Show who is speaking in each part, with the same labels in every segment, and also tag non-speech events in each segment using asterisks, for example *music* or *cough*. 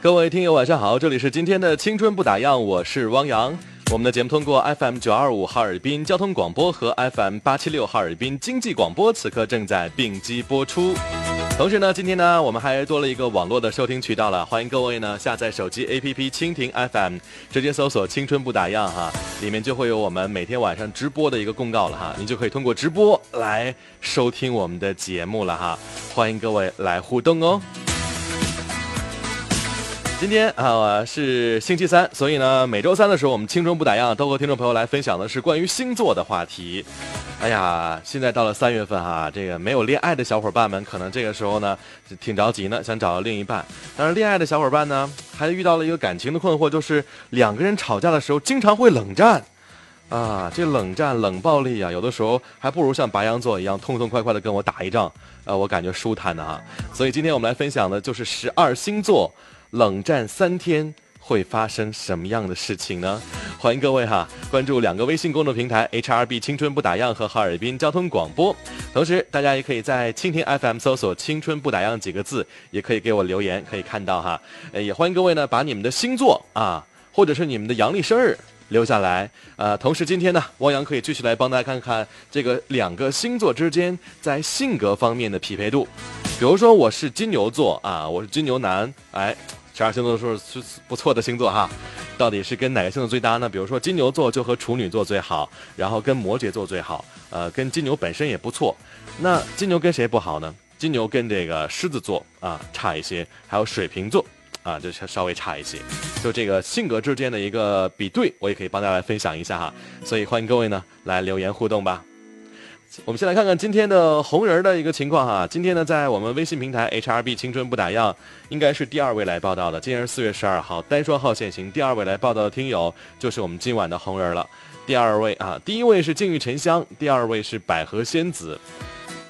Speaker 1: 各位听友晚上好，这里是今天的青春不打烊，我是汪洋。我们的节目通过 FM 九二五哈尔滨交通广播和 FM 八七六哈尔滨经济广播，此刻正在并机播出。同时呢，今天呢，我们还多了一个网络的收听渠道了，欢迎各位呢下载手机 APP 蜻蜓 FM，直接搜索“青春不打烊”哈，里面就会有我们每天晚上直播的一个公告了哈，您就可以通过直播来收听我们的节目了哈，欢迎各位来互动哦。今天啊是星期三，所以呢每周三的时候，我们青春不打烊都和听众朋友来分享的是关于星座的话题。哎呀，现在到了三月份哈，这个没有恋爱的小伙伴们，可能这个时候呢挺着急呢，想找到另一半。但是恋爱的小伙伴呢，还遇到了一个感情的困惑，就是两个人吵架的时候经常会冷战。啊，这冷战冷暴力啊，有的时候还不如像白羊座一样痛痛快快的跟我打一仗，呃，我感觉舒坦的哈。所以今天我们来分享的就是十二星座。冷战三天会发生什么样的事情呢？欢迎各位哈，关注两个微信公众平台 HRB 青春不打烊和哈尔滨交通广播。同时，大家也可以在蜻蜓 FM 搜索“青春不打烊”几个字，也可以给我留言，可以看到哈。呃，也欢迎各位呢，把你们的星座啊，或者是你们的阳历生日留下来。呃，同时今天呢，汪洋可以继续来帮大家看看这个两个星座之间在性格方面的匹配度。比如说，我是金牛座啊，我是金牛男，哎。十二星座都是不错的星座哈，到底是跟哪个星座最搭呢？比如说金牛座就和处女座最好，然后跟摩羯座最好，呃，跟金牛本身也不错。那金牛跟谁不好呢？金牛跟这个狮子座啊差一些，还有水瓶座啊就稍微差一些。就这个性格之间的一个比对，我也可以帮大家来分享一下哈。所以欢迎各位呢来留言互动吧。我们先来看看今天的红人的一个情况哈。今天呢，在我们微信平台 HRB 青春不打烊，应该是第二位来报道的。今天是四月十二号，单双号限行。第二位来报道的听友就是我们今晚的红人了。第二位啊，第一位是静玉沉香，第二位是百合仙子，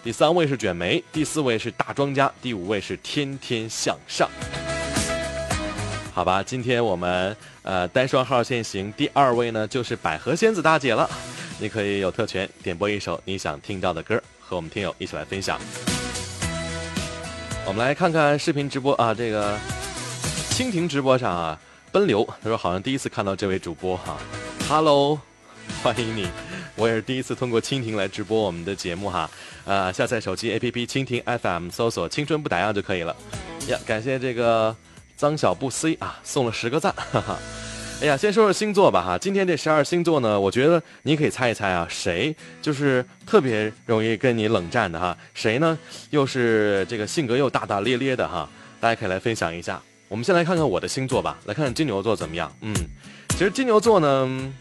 Speaker 1: 第三位是卷眉，第四位是大庄家，第五位是天天向上。好吧，今天我们呃单双号限行，第二位呢就是百合仙子大姐了。你可以有特权点播一首你想听到的歌，和我们听友一起来分享。我们来看看视频直播啊，这个蜻蜓直播上啊，奔流他说好像第一次看到这位主播哈，Hello，欢迎你，我也是第一次通过蜻蜓来直播我们的节目哈，呃，下载手机 APP 蜻蜓 FM，搜索“青春不打烊”就可以了。呀，感谢这个张小布 C 啊，送了十个赞，哈哈。哎呀，先说说星座吧哈。今天这十二星座呢，我觉得你可以猜一猜啊，谁就是特别容易跟你冷战的哈？谁呢？又是这个性格又大大咧咧的哈？大家可以来分享一下。我们先来看看我的星座吧，来看看金牛座怎么样？嗯，其实金牛座呢，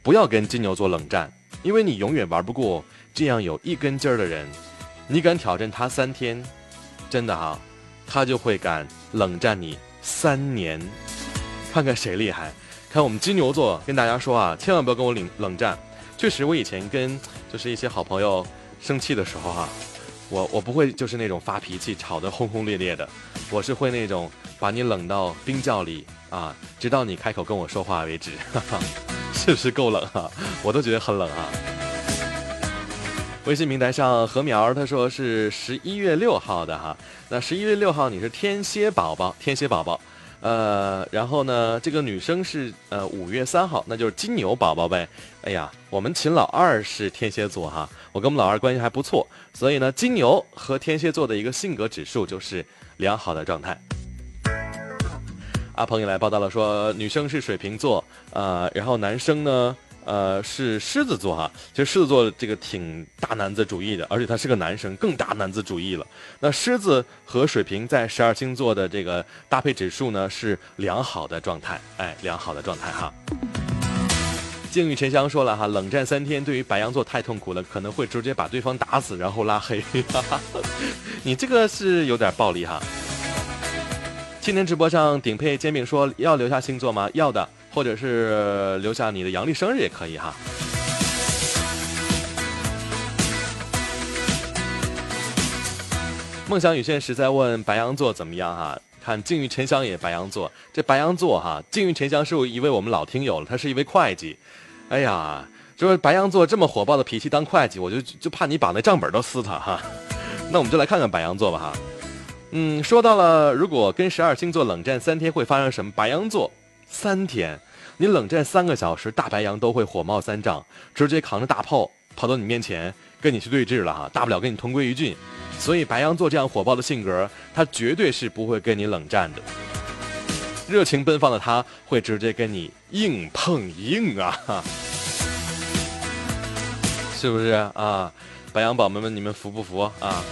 Speaker 1: 不要跟金牛座冷战，因为你永远玩不过这样有一根筋儿的人。你敢挑战他三天，真的哈，他就会敢冷战你三年，看看谁厉害。看我们金牛座跟大家说啊，千万不要跟我冷冷战。确实，我以前跟就是一些好朋友生气的时候哈，我我不会就是那种发脾气、吵得轰轰烈烈的，我是会那种把你冷到冰窖里啊，直到你开口跟我说话为止。哈哈是不是够冷哈？我都觉得很冷啊。微信平台上何苗他说是十一月六号的哈，那十一月六号你是天蝎宝宝，天蝎宝宝。呃，然后呢，这个女生是呃五月三号，那就是金牛宝宝呗。哎呀，我们秦老二是天蝎座哈，我跟我们老二关系还不错，所以呢，金牛和天蝎座的一个性格指数就是良好的状态。阿鹏也来报道了，说女生是水瓶座，呃，然后男生呢。呃，是狮子座哈，其实狮子座这个挺大男子主义的，而且他是个男生，更大男子主义了。那狮子和水瓶在十二星座的这个搭配指数呢是良好的状态，哎，良好的状态哈。静雨沉香说了哈，冷战三天对于白羊座太痛苦了，可能会直接把对方打死，然后拉黑。*laughs* 你这个是有点暴力哈。今天直播上顶配煎饼说要留下星座吗？要的。或者是留下你的阳历生日也可以哈。梦想与现实在问白羊座怎么样哈？看静玉沉香也白羊座，这白羊座哈，静玉沉香是一位我们老听友了，他是一位会计。哎呀，就是白羊座这么火爆的脾气当会计，我就就怕你把那账本都撕他哈。那我们就来看看白羊座吧哈。嗯，说到了，如果跟十二星座冷战三天会发生什么？白羊座三天，你冷战三个小时，大白羊都会火冒三丈，直接扛着大炮跑到你面前跟你去对峙了哈，大不了跟你同归于尽。所以白羊座这样火爆的性格，他绝对是不会跟你冷战的。热情奔放的他，会直接跟你硬碰硬啊！*laughs* 是不是啊？白羊宝宝们，你们服不服啊？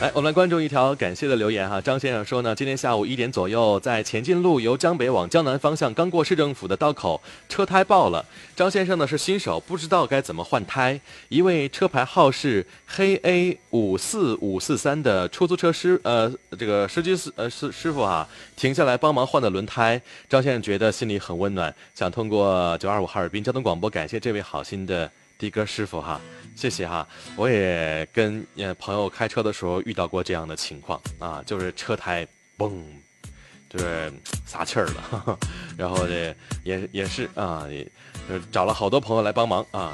Speaker 1: 来，我们来关注一条感谢的留言哈。张先生说呢，今天下午一点左右，在前进路由江北往江南方向，刚过市政府的道口，车胎爆了。张先生呢是新手，不知道该怎么换胎。一位车牌号是黑 A 五四五四三的出租车师呃这个司机师呃师师傅哈，停下来帮忙换的轮胎。张先生觉得心里很温暖，想通过九二五哈尔滨交通广播感谢这位好心的的哥师傅哈。谢谢哈，我也跟呃朋友开车的时候遇到过这样的情况啊，就是车胎嘣，就是撒气儿了，*laughs* 然后这也也是啊，也找了好多朋友来帮忙啊。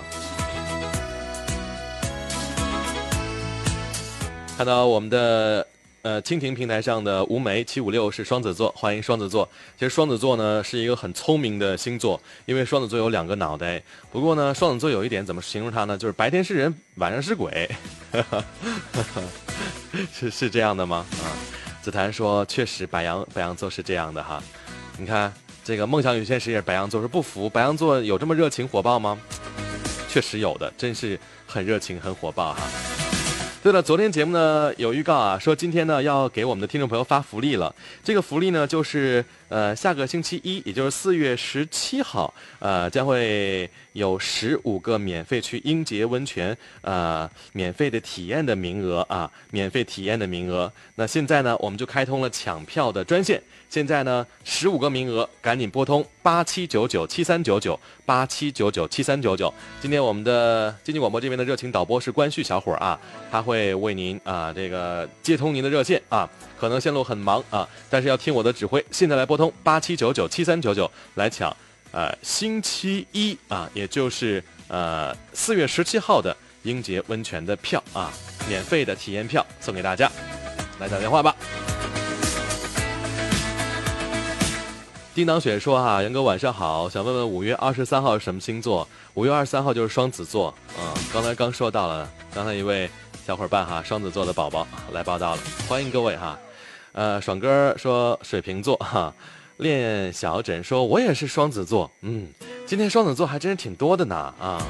Speaker 1: 看到我们的。呃，蜻蜓平台上的吴梅七五六是双子座，欢迎双子座。其实双子座呢是一个很聪明的星座，因为双子座有两个脑袋。不过呢，双子座有一点怎么形容它呢？就是白天是人，晚上是鬼。*laughs* 是是这样的吗？啊，紫檀说确实白羊白羊座是这样的哈。你看这个梦想与现实也是白羊座，是不服白羊座有这么热情火爆吗？确实有的，真是很热情很火爆哈。对了，昨天节目呢有预告啊，说今天呢要给我们的听众朋友发福利了。这个福利呢就是呃下个星期一，也就是四月十七号，呃将会有十五个免费去英杰温泉呃免费的体验的名额啊，免费体验的名额。那现在呢我们就开通了抢票的专线。现在呢，十五个名额，赶紧拨通八七九九七三九九八七九九七三九九。今天我们的经济广播这边的热情导播是关旭小伙啊，他会为您啊这个接通您的热线啊，可能线路很忙啊，但是要听我的指挥。现在来拨通八七九九七三九九来抢，呃，星期一啊，也就是呃四月十七号的英杰温泉的票啊，免费的体验票送给大家，来打电话吧。叮当雪说：“哈，杨哥晚上好，想问问五月二十三号是什么星座？五月二十三号就是双子座。嗯，刚才刚说到了，刚才一位小伙伴哈，双子座的宝宝来报道了，欢迎各位哈。呃，爽哥说水瓶座哈，练小枕说我也是双子座。嗯，今天双子座还真是挺多的呢啊。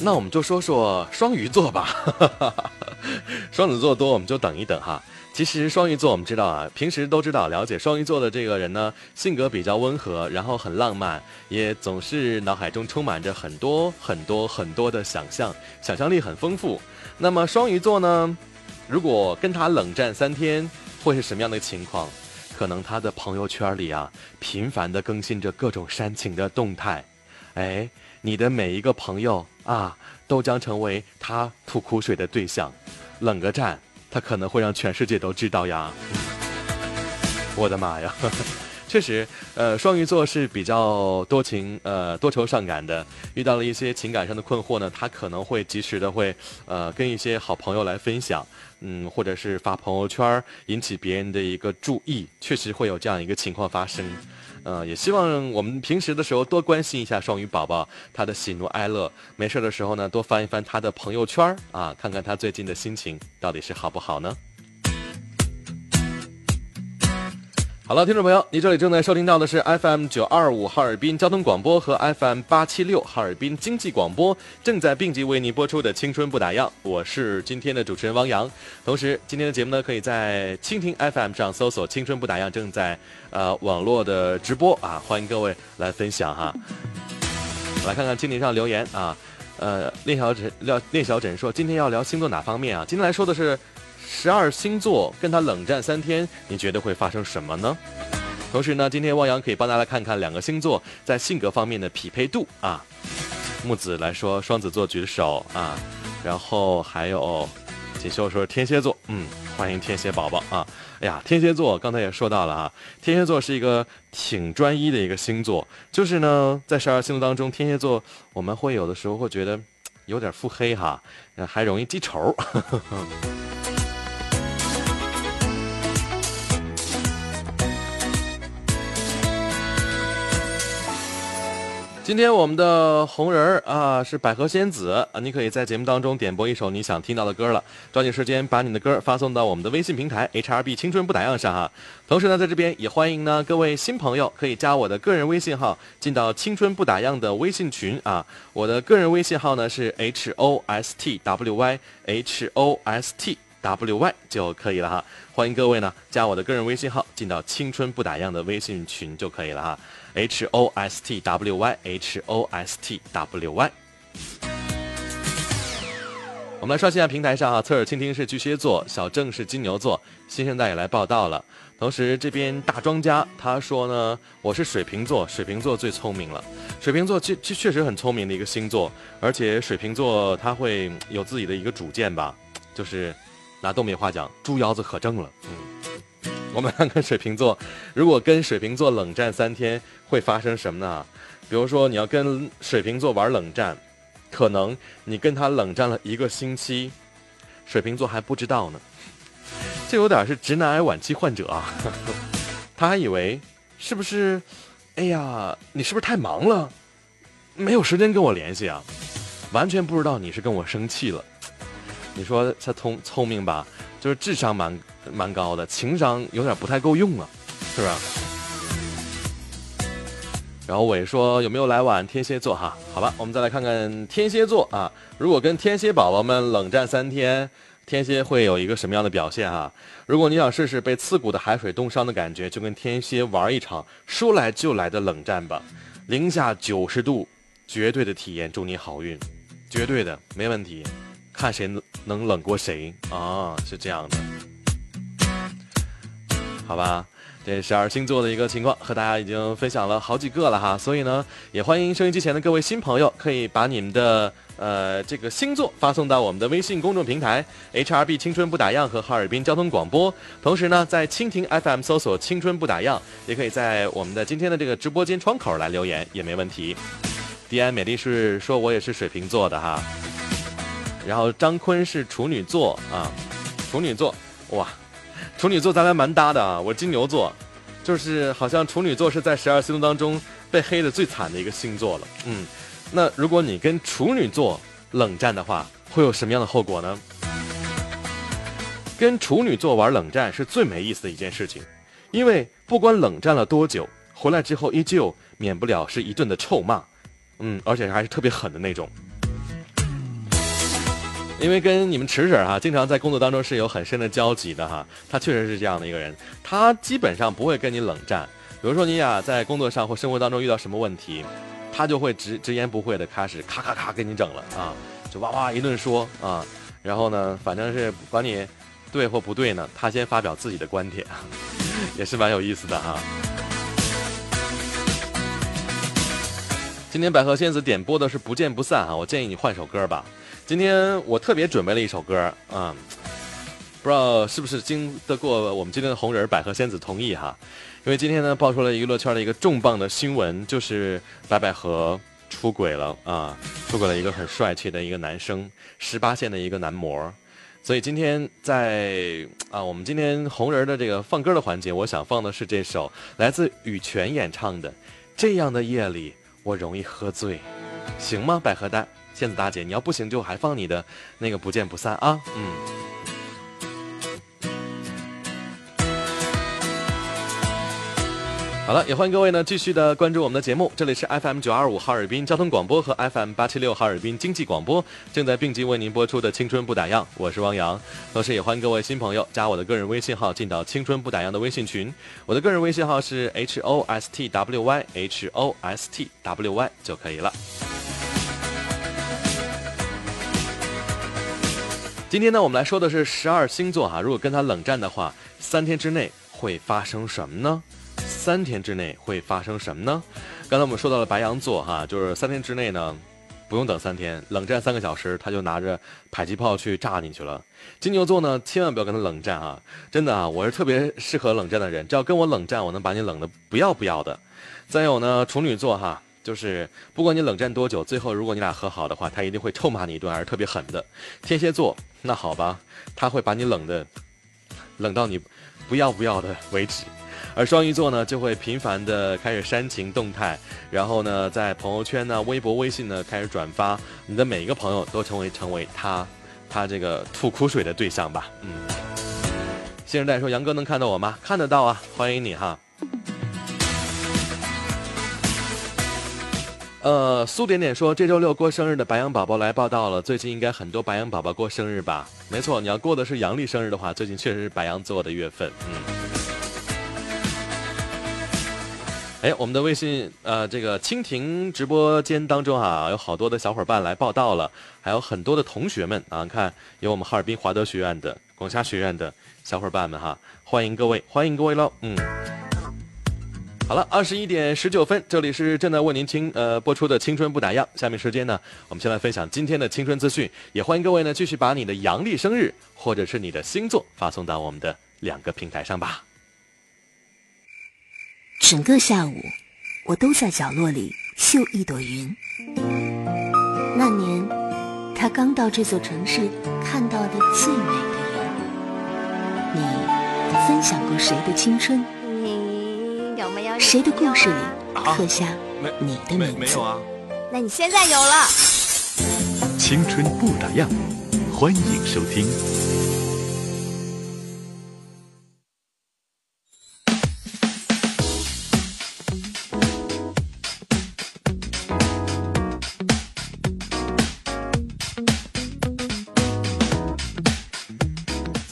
Speaker 1: 那我们就说说双鱼座吧，*laughs* 双子座多我们就等一等哈。”其实双鱼座，我们知道啊，平时都知道了解双鱼座的这个人呢，性格比较温和，然后很浪漫，也总是脑海中充满着很多很多很多的想象，想象力很丰富。那么双鱼座呢，如果跟他冷战三天，会是什么样的情况？可能他的朋友圈里啊，频繁的更新着各种煽情的动态，哎，你的每一个朋友啊，都将成为他吐苦水的对象，冷个战。他可能会让全世界都知道呀！我的妈呀，确实，呃，双鱼座是比较多情，呃，多愁善感的。遇到了一些情感上的困惑呢，他可能会及时的会，呃，跟一些好朋友来分享，嗯，或者是发朋友圈引起别人的一个注意，确实会有这样一个情况发生。呃，也希望我们平时的时候多关心一下双鱼宝宝他的喜怒哀乐，没事的时候呢，多翻一翻他的朋友圈啊，看看他最近的心情到底是好不好呢？好了，听众朋友，你这里正在收听到的是 FM 九二五哈尔滨交通广播和 FM 八七六哈尔滨经济广播正在并机为您播出的《青春不打烊》，我是今天的主持人汪洋。同时，今天的节目呢，可以在蜻蜓 FM 上搜索“青春不打烊”，正在呃网络的直播啊，欢迎各位来分享哈。来看看蜻蜓上留言啊，呃，聂小枕廖聂小枕说，今天要聊星座哪方面啊？今天来说的是。十二星座跟他冷战三天，你觉得会发生什么呢？同时呢，今天汪洋可以帮大家看看两个星座在性格方面的匹配度啊。木子来说，双子座举手啊，然后还有锦绣说天蝎座，嗯，欢迎天蝎宝宝啊。哎呀，天蝎座刚才也说到了啊，天蝎座是一个挺专一的一个星座，就是呢，在十二星座当中，天蝎座我们会有的时候会觉得有点腹黑哈，还容易记仇。今天我们的红人儿啊是百合仙子啊，你可以在节目当中点播一首你想听到的歌了，抓紧时间把你的歌发送到我们的微信平台 H R B 青春不打烊上哈。同时呢，在这边也欢迎呢各位新朋友可以加我的个人微信号，进到青春不打烊的微信群啊。我的个人微信号呢是 H O S T W Y H O S T W Y 就可以了哈。欢迎各位呢加我的个人微信号，进到青春不打烊的微信群就可以了哈。H O S T W Y H O S T W Y。我们来刷新一下平台上啊，侧耳倾听是巨蟹座，小郑是金牛座，新生代也来报道了。同时这边大庄家他说呢，我是水瓶座，水瓶座最聪明了。水瓶座确确确实很聪明的一个星座，而且水瓶座他会有自己的一个主见吧，就是拿东北话讲，猪腰子可正了。嗯，*laughs* 我们看看水瓶座，如果跟水瓶座冷战三天。会发生什么呢？比如说，你要跟水瓶座玩冷战，可能你跟他冷战了一个星期，水瓶座还不知道呢。这有点是直男癌晚期患者啊，*laughs* 他还以为是不是？哎呀，你是不是太忙了，没有时间跟我联系啊？完全不知道你是跟我生气了。你说他聪聪明吧？就是智商蛮蛮高的，情商有点不太够用啊，是吧？然后伟说有没有来晚天蝎座哈？好吧，我们再来看看天蝎座啊。如果跟天蝎宝宝们冷战三天，天蝎会有一个什么样的表现哈？如果你想试试被刺骨的海水冻伤的感觉，就跟天蝎玩一场说来就来的冷战吧。零下九十度，绝对的体验，祝你好运，绝对的没问题。看谁能能冷过谁啊？是这样的，好吧。这十二星座的一个情况，和大家已经分享了好几个了哈，所以呢，也欢迎收音机前的各位新朋友，可以把你们的呃这个星座发送到我们的微信公众平台 H R B 青春不打烊和哈尔滨交通广播，同时呢，在蜻蜓 F M 搜索青春不打烊，也可以在我们的今天的这个直播间窗口来留言，也没问题。迪安美丽是说我也是水瓶座的哈，然后张坤是处女座啊，处女座哇。处女座咱俩蛮搭的啊，我金牛座，就是好像处女座是在十二星座当中被黑的最惨的一个星座了。嗯，那如果你跟处女座冷战的话，会有什么样的后果呢？跟处女座玩冷战是最没意思的一件事情，因为不管冷战了多久，回来之后依旧免不了是一顿的臭骂，嗯，而且还是特别狠的那种。因为跟你们池婶哈，经常在工作当中是有很深的交集的哈。他确实是这样的一个人，他基本上不会跟你冷战。比如说你俩在工作上或生活当中遇到什么问题，他就会直直言不讳的开始咔咔咔跟你整了啊，就哇哇一顿说啊。然后呢，反正是管你对或不对呢，他先发表自己的观点，*laughs* 也是蛮有意思的哈。今天百合仙子点播的是不见不散啊，我建议你换首歌吧。今天我特别准备了一首歌，嗯，不知道是不是经得过我们今天的红人百合仙子同意哈？因为今天呢爆出了娱乐圈的一个重磅的新闻，就是白百合出轨了啊，出轨了一个很帅气的一个男生，十八线的一个男模。所以今天在啊，我们今天红人的这个放歌的环节，我想放的是这首来自羽泉演唱的《这样的夜里我容易喝醉》，行吗？百合蛋。仙子大姐，你要不行就还放你的那个不见不散啊，嗯。好了，也欢迎各位呢继续的关注我们的节目，这里是 FM 九二五哈尔滨交通广播和 FM 八七六哈尔滨经济广播，正在并机为您播出的青春不打烊，我是汪洋。同时也欢迎各位新朋友加我的个人微信号进到青春不打烊的微信群，我的个人微信号是 H O S T W Y H O S T W Y 就可以了。今天呢，我们来说的是十二星座哈。如果跟他冷战的话，三天之内会发生什么呢？三天之内会发生什么呢？刚才我们说到了白羊座哈，就是三天之内呢，不用等三天，冷战三个小时，他就拿着迫击炮去炸你去了。金牛座呢，千万不要跟他冷战啊！真的啊，我是特别适合冷战的人，只要跟我冷战，我能把你冷的不要不要的。再有呢，处女座哈。就是不管你冷战多久，最后如果你俩和好的话，他一定会臭骂你一顿，而特别狠的。天蝎座，那好吧，他会把你冷的，冷到你不要不要的为止。而双鱼座呢，就会频繁的开始煽情动态，然后呢，在朋友圈呢、微博、微信呢开始转发，你的每一个朋友都成为成为他，他这个吐苦水的对象吧。嗯，新人代说：“杨哥能看到我吗？看得到啊，欢迎你哈。”呃，苏点点说：“这周六过生日的白羊宝宝来报道了，最近应该很多白羊宝宝过生日吧？没错，你要过的是阳历生日的话，最近确实是白羊座的月份。嗯。”哎，我们的微信呃，这个蜻蜓直播间当中啊，有好多的小伙伴来报道了，还有很多的同学们啊，看有我们哈尔滨华德学院的、广厦学院的小伙伴们哈，欢迎各位，欢迎各位喽，嗯，好了，二十一点十九分，这里是正在为您青呃播出的青春不打烊，下面时间呢，我们先来分享今天的青春资讯，也欢迎各位呢继续把你的阳历生日或者是你的星座发送到我们的两个平台上吧。
Speaker 2: 整个下午，我都在角落里绣一朵云。那年，他刚到这座城市看到的最美的云。你分享过谁的青春？
Speaker 3: 你有没有
Speaker 2: 谁的故事里刻下你的名字？
Speaker 1: 没有啊。
Speaker 3: 那你现在有了。
Speaker 4: 青春不打烊，欢迎收听。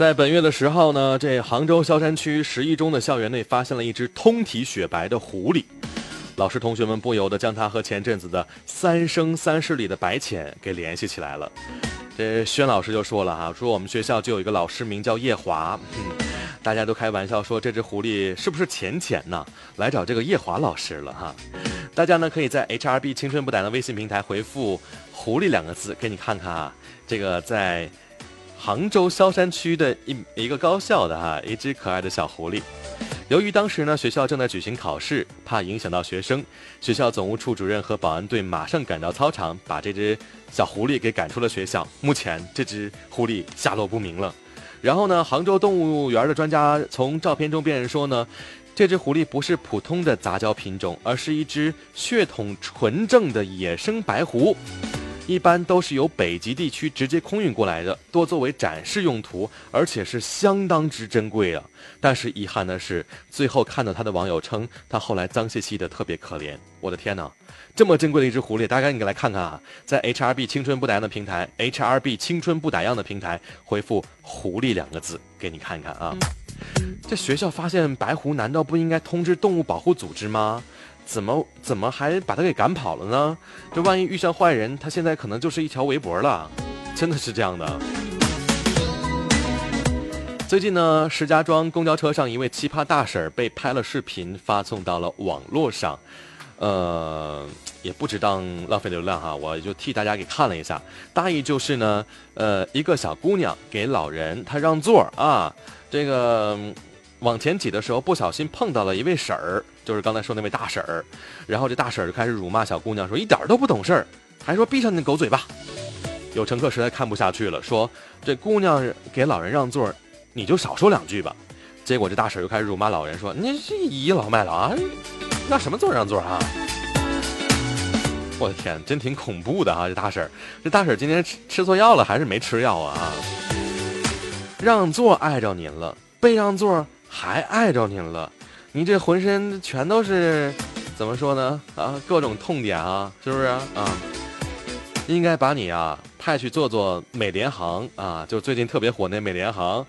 Speaker 1: 在本月的十号呢，这杭州萧山区十一中的校园内发现了一只通体雪白的狐狸，老师同学们不由得将它和前阵子的《三生三世》里的白浅给联系起来了。这轩老师就说了哈，说我们学校就有一个老师名叫叶华，嗯，大家都开玩笑说这只狐狸是不是浅浅呢？来找这个叶华老师了哈。大家呢可以在 HRB 青春不打的微信平台回复“狐狸”两个字，给你看看啊，这个在。杭州萧山区的一一个高校的哈一只可爱的小狐狸，由于当时呢学校正在举行考试，怕影响到学生，学校总务处主任和保安队马上赶到操场，把这只小狐狸给赶出了学校。目前这只狐狸下落不明了。然后呢，杭州动物园的专家从照片中辨认说呢，这只狐狸不是普通的杂交品种，而是一只血统纯正的野生白狐。一般都是由北极地区直接空运过来的，多作为展示用途，而且是相当之珍贵啊。但是遗憾的是，最后看到它的网友称，它后来脏兮兮的，特别可怜。我的天哪，这么珍贵的一只狐狸，大家赶紧来看看啊！在 HRB 青春不打烊的平台，HRB 青春不打烊的平台回复“狐狸”两个字，给你看看啊。这学校发现白狐，难道不应该通知动物保护组织吗？怎么怎么还把他给赶跑了呢？这万一遇上坏人，他现在可能就是一条围脖了，真的是这样的。最近呢，石家庄公交车上一位奇葩大婶被拍了视频，发送到了网络上，呃，也不值当浪费流量哈，我就替大家给看了一下，大意就是呢，呃，一个小姑娘给老人她让座啊，这个。往前挤的时候，不小心碰到了一位婶儿，就是刚才说那位大婶儿，然后这大婶儿就开始辱骂小姑娘，说一点都不懂事儿，还说闭上你的狗嘴巴。有乘客实在看不下去了，说这姑娘给老人让座，你就少说两句吧。结果这大婶儿又开始辱骂老人，说你这倚老卖老啊，让什么座让座啊？我的天，真挺恐怖的啊！这大婶儿，这大婶儿今天吃吃错药了还是没吃药啊？让座碍着您了，被让座。还碍着您了，你这浑身全都是，怎么说呢？啊，各种痛点啊，是不是啊？应该把你啊派去做做美联航啊，就最近特别火那美联航，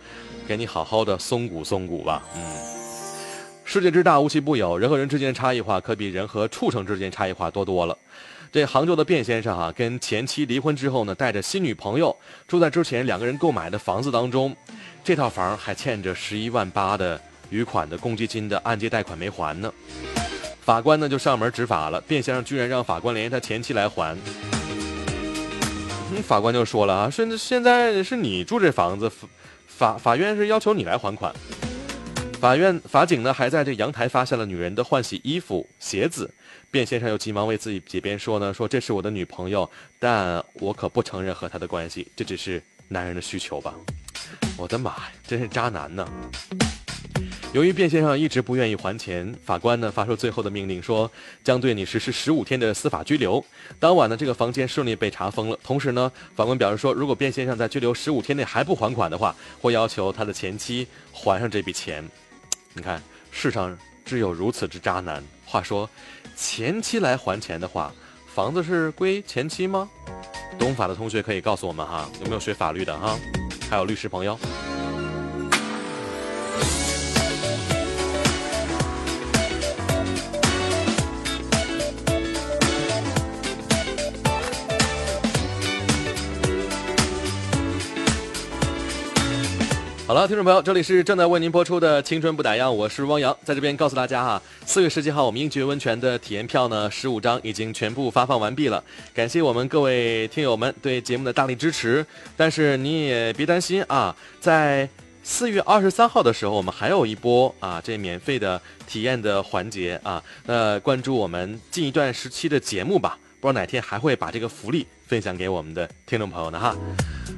Speaker 1: 给你好好的松骨松骨吧。嗯，世界之大无奇不有，人和人之间的差异化可比人和畜生之间差异化多多了。这杭州的卞先生哈，跟前妻离婚之后呢，带着新女朋友住在之前两个人购买的房子当中。这套房还欠着十一万八的余款的公积金的按揭贷款没还呢，法官呢就上门执法了，卞先生居然让法官联系他前妻来还。嗯法官就说了啊，说现在是你住这房子，法法院是要求你来还款。法院法警呢还在这阳台发现了女人的换洗衣服、鞋子。卞先生又急忙为自己解辩说呢，说这是我的女朋友，但我可不承认和她的关系，这只是男人的需求吧。我的妈呀，真是渣男呢！由于卞先生一直不愿意还钱，法官呢发出最后的命令，说将对你实施十五天的司法拘留。当晚呢，这个房间顺利被查封了。同时呢，法官表示说，如果卞先生在拘留十五天内还不还款的话，会要求他的前妻还上这笔钱。你看，世上只有如此之渣男。话说，前妻来还钱的话，房子是归前妻吗？懂法的同学可以告诉我们哈，有没有学法律的哈？还有律师朋友。好了，听众朋友，这里是正在为您播出的《青春不打烊》，我是汪洋，在这边告诉大家哈，四月十七号我们英爵温泉的体验票呢，十五张已经全部发放完毕了，感谢我们各位听友们对节目的大力支持。但是你也别担心啊，在四月二十三号的时候，我们还有一波啊，这免费的体验的环节啊，那关注我们近一段时期的节目吧，不知道哪天还会把这个福利分享给我们的听众朋友呢哈。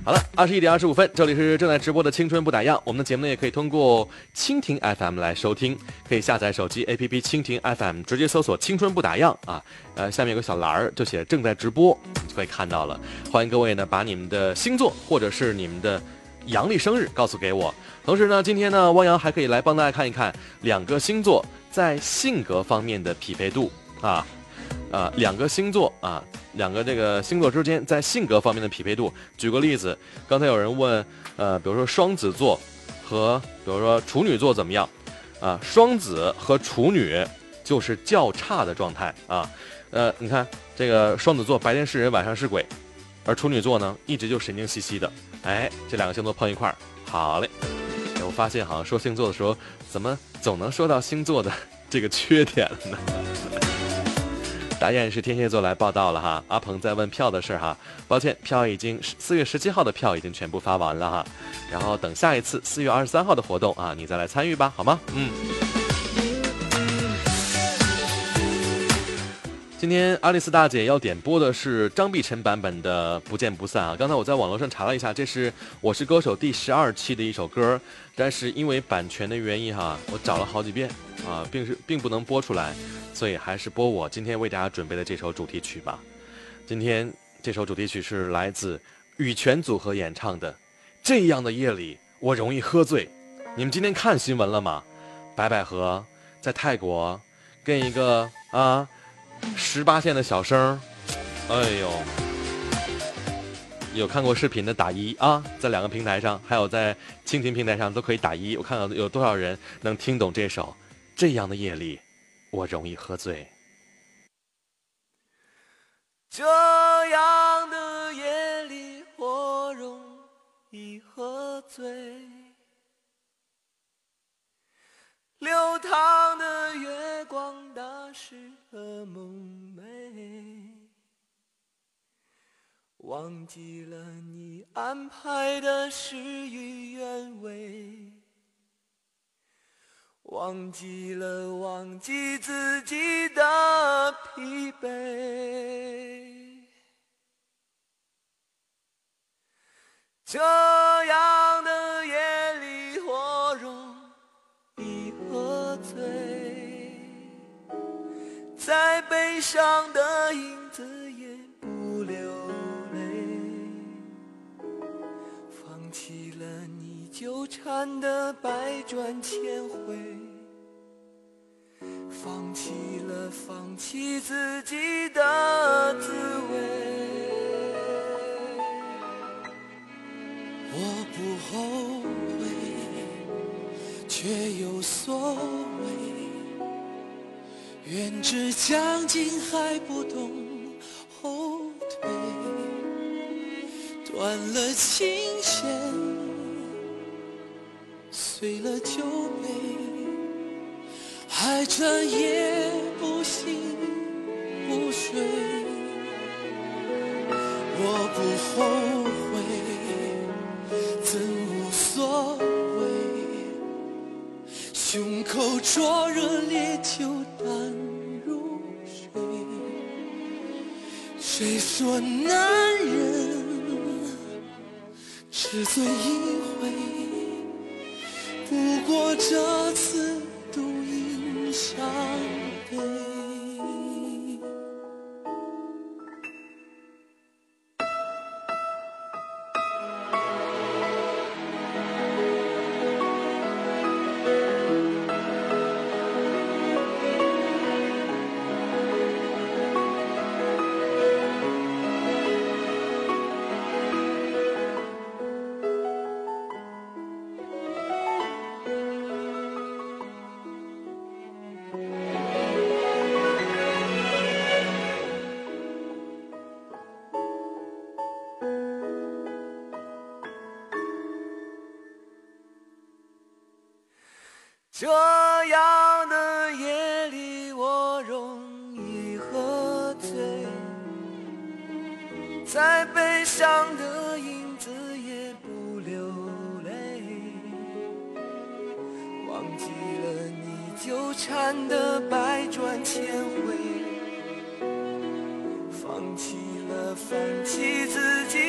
Speaker 1: 好了，二十一点二十五分，这里是正在直播的《青春不打烊》，我们的节目呢也可以通过蜻蜓 FM 来收听，可以下载手机 APP 蜻蜓 FM，直接搜索“青春不打烊”啊，呃，下面有个小栏儿，就写正在直播，就可以看到了。欢迎各位呢，把你们的星座或者是你们的阳历生日告诉给我。同时呢，今天呢，汪洋还可以来帮大家看一看两个星座在性格方面的匹配度啊。啊，两个星座啊，两个这个星座之间在性格方面的匹配度。举个例子，刚才有人问，呃，比如说双子座和比如说处女座怎么样？啊，双子和处女就是较差的状态啊。呃，你看这个双子座白天是人，晚上是鬼，而处女座呢一直就神经兮兮的。哎，这两个星座碰一块儿，好嘞。我发现好像说星座的时候，怎么总能说到星座的 *laughs* 这个缺点呢？答案是天蝎座来报道了哈，阿鹏在问票的事哈，抱歉，票已经四月十七号的票已经全部发完了哈，然后等下一次四月二十三号的活动啊，你再来参与吧，好吗？嗯。今天阿丽丝大姐要点播的是张碧晨版本的《不见不散》啊！刚才我在网络上查了一下，这是《我是歌手》第十二期的一首歌，但是因为版权的原因哈，我找了好几遍啊，并是并不能播出来，所以还是播我今天为大家准备的这首主题曲吧。今天这首主题曲是来自羽泉组合演唱的《这样的夜里我容易喝醉》。你们今天看新闻了吗？白百合在泰国跟一个啊。十八线的小生，哎呦，有看过视频的打一啊，在两个平台上，还有在蜻蜓平台上都可以打一。我看看有多少人能听懂这首《这样的夜里，我容易喝醉》。
Speaker 5: 这样的夜里，我容易喝醉。流淌的月光打湿了梦寐，忘记了你安排的事与愿违，忘记了忘记自己的疲惫，这样的夜悲伤的影子也不流泪，放弃了你纠缠的百转千回，放弃了放弃自己的滋味。我不后悔，却有所谓。愿只将近还不懂后退，断了琴弦，碎了酒杯，还整夜不醒不睡。我不后悔，怎无所谓？胸口灼热烈酒说男人只醉一回？不过这次放弃了放弃自己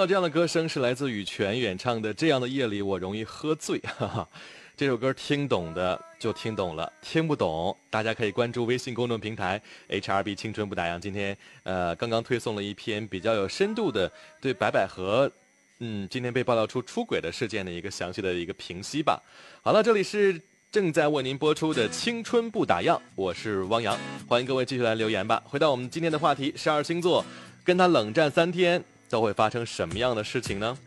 Speaker 1: 到这样的歌声是来自羽泉演唱的《这样的夜里我容易喝醉》，哈哈。这首歌听懂的就听懂了，听不懂大家可以关注微信公众平台 HRB 青春不打烊。今天呃刚刚推送了一篇比较有深度的对白百合，嗯，今天被爆料出出轨的事件的一个详细的一个评析吧。好了，这里是正在为您播出的《青春不打烊》，我是汪洋，欢迎各位继续来留言吧。回到我们今天的话题，十二星座跟他冷战三天，都会发生什么样的事情呢？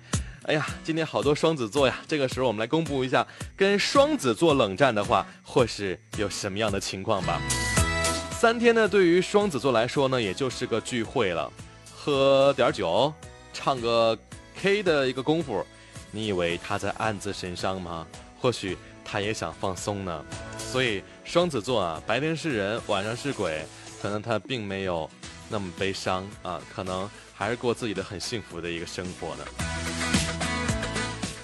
Speaker 1: 哎呀，今天好多双子座呀！这个时候我们来公布一下，跟双子座冷战的话，或是有什么样的情况吧？三天呢，对于双子座来说呢，也就是个聚会了，喝点酒，唱个 K 的一个功夫，你以为他在暗自神伤吗？或许他也想放松呢。所以双子座啊，白天是人，晚上是鬼，可能他并没有那么悲伤啊，可能还是过自己的很幸福的一个生活呢。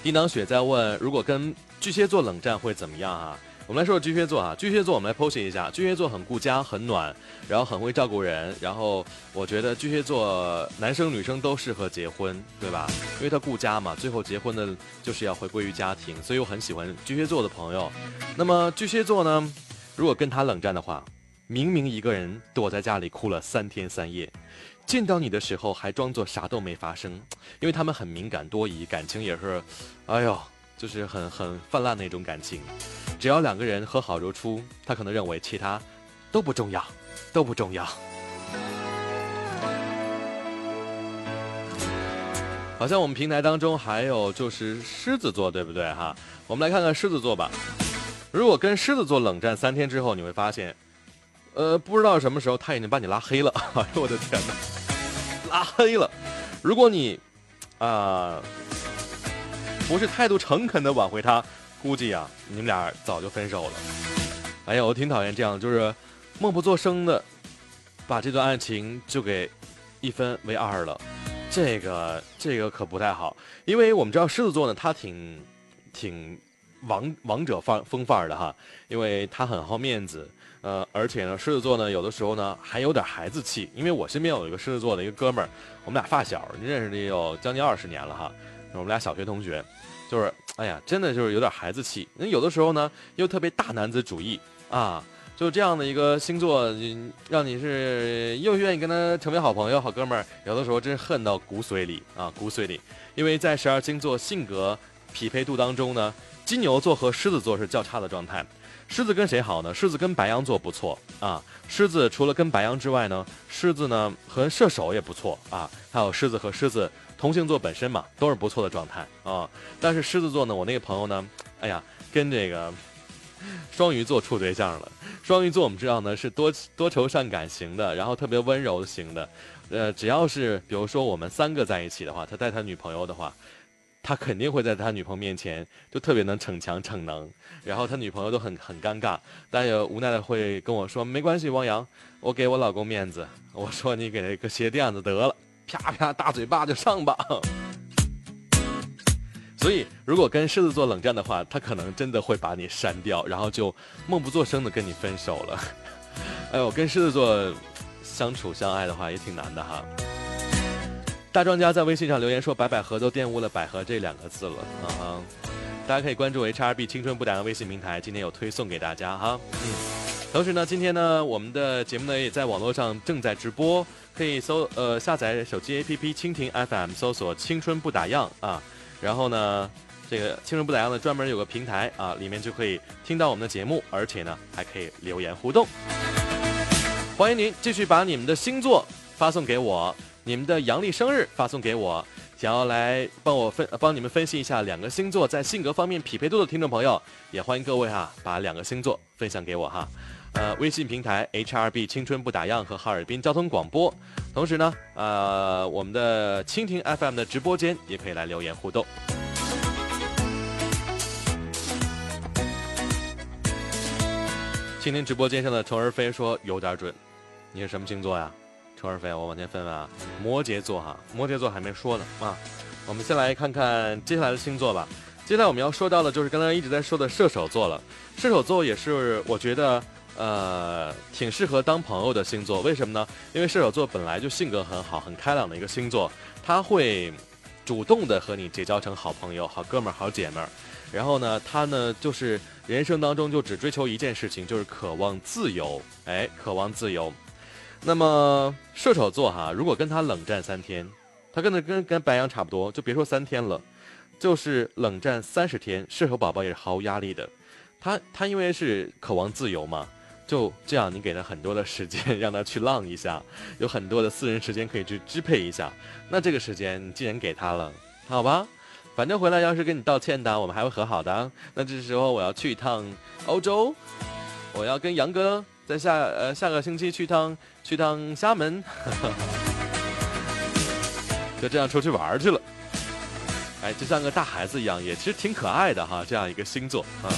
Speaker 1: 叮当雪在问：如果跟巨蟹座冷战会怎么样啊？我们来说说巨蟹座啊，巨蟹座我们来剖析一下，巨蟹座很顾家、很暖，然后很会照顾人，然后我觉得巨蟹座男生女生都适合结婚，对吧？因为他顾家嘛，最后结婚的就是要回归于家庭，所以我很喜欢巨蟹座的朋友。那么巨蟹座呢，如果跟他冷战的话，明明一个人躲在家里哭了三天三夜。见到你的时候还装作啥都没发生，因为他们很敏感多疑，感情也是，哎呦，就是很很泛滥那种感情。只要两个人和好如初，他可能认为其他都不重要，都不重要。好像我们平台当中还有就是狮子座，对不对哈？我们来看看狮子座吧。如果跟狮子座冷战三天之后，你会发现，呃，不知道什么时候他已经把你拉黑了。*laughs* 哎呦我的天哪！拉黑了。如果你啊、不是态度诚恳的挽回他，估计啊你们俩早就分手了。哎呀，我挺讨厌这样，就是默不作声的把这段爱情就给一分为二了。这个这个可不太好，因为我们知道狮子座呢，他挺挺王王者范风范儿的哈，因为他很好面子。呃，而且呢，狮子座呢，有的时候呢还有点孩子气，因为我身边有一个狮子座的一个哥们儿，我们俩发小，认识的有将近二十年了哈，我们俩小学同学，就是哎呀，真的就是有点孩子气。那有的时候呢，又特别大男子主义啊，就这样的一个星座，嗯让你是又愿意跟他成为好朋友、好哥们儿，有的时候真恨到骨髓里啊，骨髓里。因为在十二星座性格匹配度当中呢，金牛座和狮子座是较差的状态。狮子跟谁好呢？狮子跟白羊座不错啊。狮子除了跟白羊之外呢，狮子呢和射手也不错啊。还有狮子和狮子同星座本身嘛，都是不错的状态啊。但是狮子座呢，我那个朋友呢，哎呀，跟这个 *laughs* 双鱼座处对象了。双鱼座我们知道呢是多多愁善感型的，然后特别温柔型的。呃，只要是比如说我们三个在一起的话，他带他女朋友的话。他肯定会在他女朋友面前就特别能逞强逞能，然后他女朋友都很很尴尬，但也无奈的会跟我说没关系，汪洋，我给我老公面子。我说你给个鞋垫子得了，啪啪大嘴巴就上吧。所以如果跟狮子座冷战的话，他可能真的会把你删掉，然后就默不作声的跟你分手了。哎呦，跟狮子座相处相爱的话也挺难的哈。大庄家在微信上留言说：“白百合都玷污了‘百合’这两个字了。”啊，大家可以关注 HRB 青春不打烊微信平台，今天有推送给大家哈。嗯，同时呢，今天呢，我们的节目呢也在网络上正在直播，可以搜呃下载手机 APP 蜻蜓 FM，搜索“青春不打烊”啊，然后呢，这个“青春不打烊”呢专门有个平台啊，里面就可以听到我们的节目，而且呢还可以留言互动。欢迎您继续把你们的星座发送给我。你们的阳历生日发送给我，想要来帮我分帮你们分析一下两个星座在性格方面匹配度的听众朋友，也欢迎各位哈把两个星座分享给我哈。呃，微信平台 HRB 青春不打烊和哈尔滨交通广播，同时呢，呃，我们的蜻蜓 FM 的直播间也可以来留言互动。蜻蜓直播间上的虫儿飞说有点准，你是什么星座呀？虫儿飞，我往前分啊，摩羯座哈，摩羯座还没说呢啊，我们先来看看接下来的星座吧。接下来我们要说到的就是刚刚一直在说的射手座了。射手座也是我觉得呃挺适合当朋友的星座，为什么呢？因为射手座本来就性格很好、很开朗的一个星座，他会主动的和你结交成好朋友、好哥们儿、好姐们儿。然后呢，他呢就是人生当中就只追求一件事情，就是渴望自由。哎，渴望自由。那么射手座哈，如果跟他冷战三天，他跟那跟跟白羊差不多，就别说三天了，就是冷战三十天，射手宝宝也是毫无压力的。他他因为是渴望自由嘛，就这样你给他很多的时间，让他去浪一下，*laughs* 有很多的私人时间可以去支配一下。那这个时间你既然给他了，好吧，反正回来要是跟你道歉的，我们还会和好的。那这时候我要去一趟欧洲，我要跟杨哥。在下呃下个星期去趟去趟厦门，*laughs* 就这样出去玩去了。哎，就像个大孩子一样，也其实挺可爱的哈，这样一个星座啊。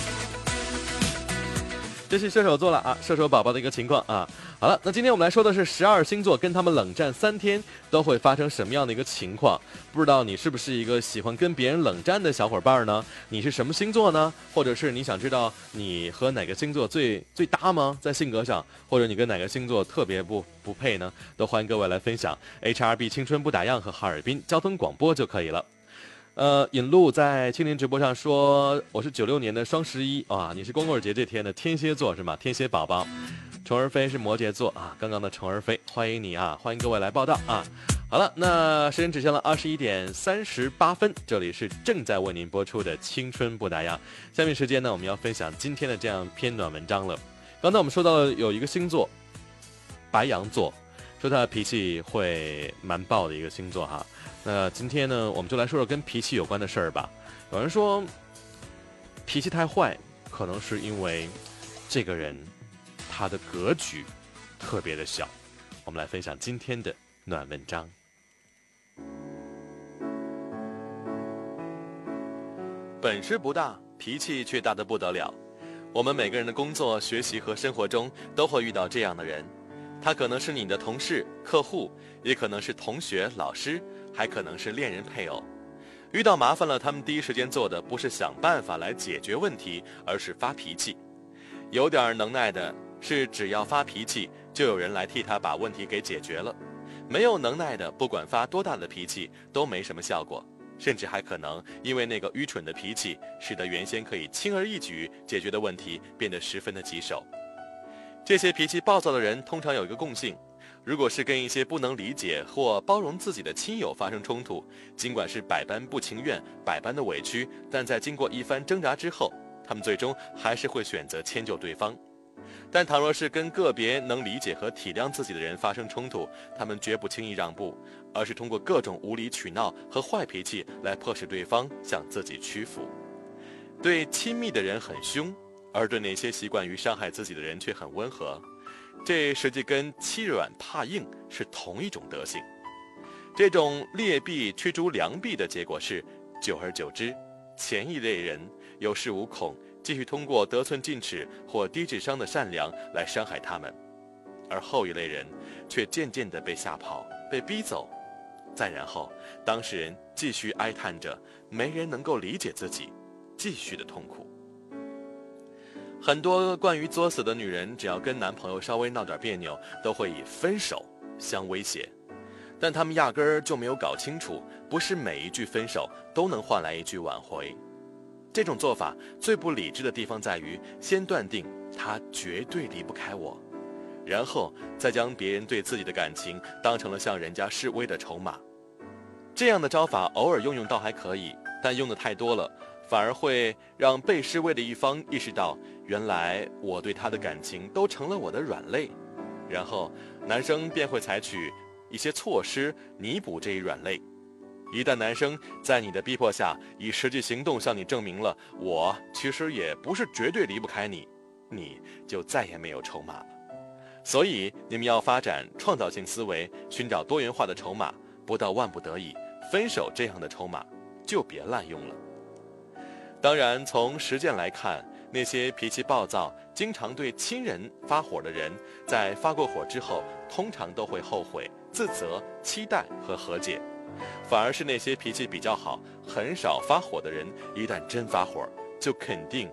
Speaker 1: 这是射手座了啊，射手宝宝的一个情况啊。好了，那今天我们来说的是十二星座跟他们冷战三天都会发生什么样的一个情况？不知道你是不是一个喜欢跟别人冷战的小伙伴呢？你是什么星座呢？或者是你想知道你和哪个星座最最搭吗？在性格上，或者你跟哪个星座特别不不配呢？都欢迎各位来分享。HRB 青春不打烊和哈尔滨交通广播就可以了。呃，引路在青年直播上说，我是九六年的双十一啊，你是光棍节这天的天蝎座是吗？天蝎宝宝。虫儿飞是摩羯座啊，刚刚的虫儿飞，欢迎你啊，欢迎各位来报道啊。好了，那时间指向了二十一点三十八分，这里是正在为您播出的青春不打烊。下面时间呢，我们要分享今天的这样篇暖文章了。刚才我们说到了有一个星座，白羊座，说他的脾气会蛮暴的一个星座哈。那今天呢，我们就来说说跟脾气有关的事儿吧。有人说，脾气太坏，可能是因为这个人。他的格局特别的小，我们来分享今天的暖文章。本事不大，脾气却大的不得了。我们每个人的工作、学习和生活中都会遇到这样的人，他可能是你的同事、客户，也可能是同学、老师，还可能是恋人、配偶。遇到麻烦了，他们第一时间做的不是想办法来解决问题，而是发脾气。有点能耐的。是只要发脾气，就有人来替他把问题给解决了。没有能耐的，不管发多大的脾气，都没什么效果。甚至还可能因为那个愚蠢的脾气，使得原先可以轻而易举解决的问题变得十分的棘手。这些脾气暴躁的人通常有一个共性：如果是跟一些不能理解或包容自己的亲友发生冲突，尽管是百般不情愿、百般的委屈，但在经过一番挣扎之后，他们最终还是会选择迁就对方。但倘若是跟个别能理解和体谅自己的人发生冲突，他们绝不轻易让步，而是通过各种无理取闹和坏脾气来迫使对方向自己屈服。对亲密的人很凶，而对那些习惯于伤害自己的人却很温和，这实际跟欺软怕硬是同一种德行。这种劣币驱逐良币的结果是，久而久之，前一类人有恃无恐。继续通过得寸进尺或低智商的善良来伤害他们，而后一类人却渐渐地被吓跑、被逼走，再然后，当事人继续哀叹着没人能够理解自己，继续的痛苦。很多关于作死的女人，只要跟男朋友稍微闹点别扭，都会以分手相威胁，但他们压根儿就没有搞清楚，不是每一句分手都能换来一句挽回。这种做法最不理智的地方在于，先断定他绝对离不开我，然后再将别人对自己的感情当成了向人家示威的筹码。这样的招法偶尔用用倒还可以，但用的太多了，反而会让被示威的一方意识到，原来我对他的感情都成了我的软肋，然后男生便会采取一些措施弥补这一软肋。一旦男生在你的逼迫下以实际行动向你证明了我其实也不是绝对离不开你，你就再也没有筹码了。所以你们要发展创造性思维，寻找多元化的筹码，不到万不得已，分手这样的筹码就别滥用了。当然，从实践来看，那些脾气暴躁、经常对亲人发火的人，在发过火之后，通常都会后悔、自责、期待和和解。反而是那些脾气比较好、很少发火的人，一旦真发火，就肯定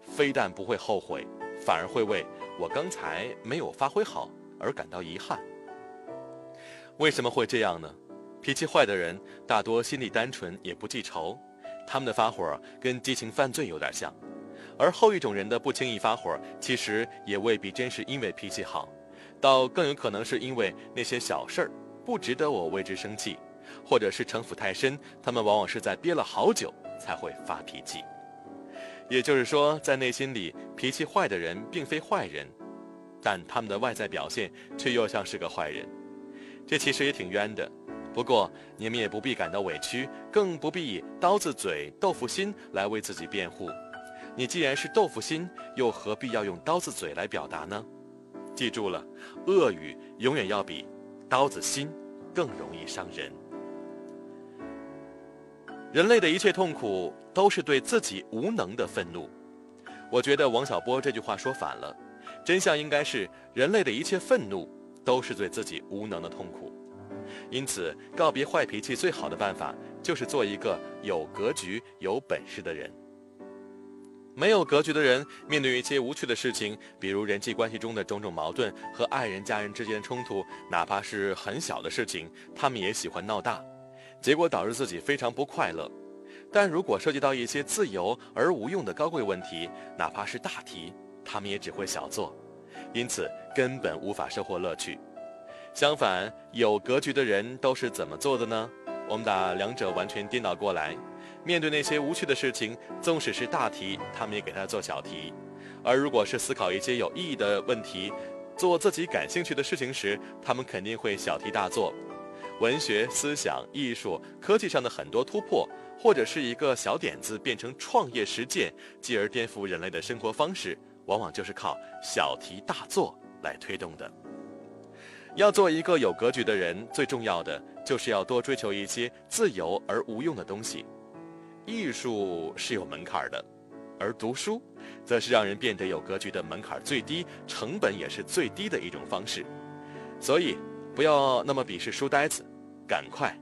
Speaker 1: 非但不会后悔，反而会为我刚才没有发挥好而感到遗憾。为什么会这样呢？脾气坏的人大多心里单纯，也不记仇，他们的发火跟激情犯罪有点像。而后一种人的不轻易发火，其实也未必真是因为脾气好，倒更有可能是因为那些小事儿不值得我为之生气。或者是城府太深，他们往往是在憋了好久才会发脾气。也就是说，在内心里脾气坏的人并非坏人，但他们的外在表现却又像是个坏人。这其实也挺冤的。不过你们也不必感到委屈，更不必以刀子嘴豆腐心来为自己辩护。你既然是豆腐心，又何必要用刀子嘴来表达呢？记住了，恶语永远要比刀子心更容易伤人。人类的一切痛苦都是对自己无能的愤怒。我觉得王小波这句话说反了，真相应该是人类的一切愤怒都是对自己无能的痛苦。因此，告别坏脾气最好的办法就是做一个有格局、有本事的人。没有格局的人，面对一些无趣的事情，比如人际关系中的种种矛盾和爱人、家人之间的冲突，哪怕是很小的事情，他们也喜欢闹大。结果导致自己非常不快乐，但如果涉及到一些自由而无用的高贵问题，哪怕是大题，他们也只会小做，因此根本无法收获乐趣。相反，有格局的人都是怎么做的呢？我们把两者完全颠倒过来，面对那些无趣的事情，纵使是大题，他们也给他做小题；而如果是思考一些有意义的问题，做自己感兴趣的事情时，他们肯定会小题大做。文学、思想、艺术、科技上的很多突破，或者是一个小点子变成创业实践，继而颠覆人类的生活方式，往往就是靠小题大做来推动的。要做一个有格局的人，最重要的就是要多追求一些自由而无用的东西。艺术是有门槛的，而读书，则是让人变得有格局的门槛最低、成本也是最低的一种方式。所以。不要那么鄙视书呆子，赶快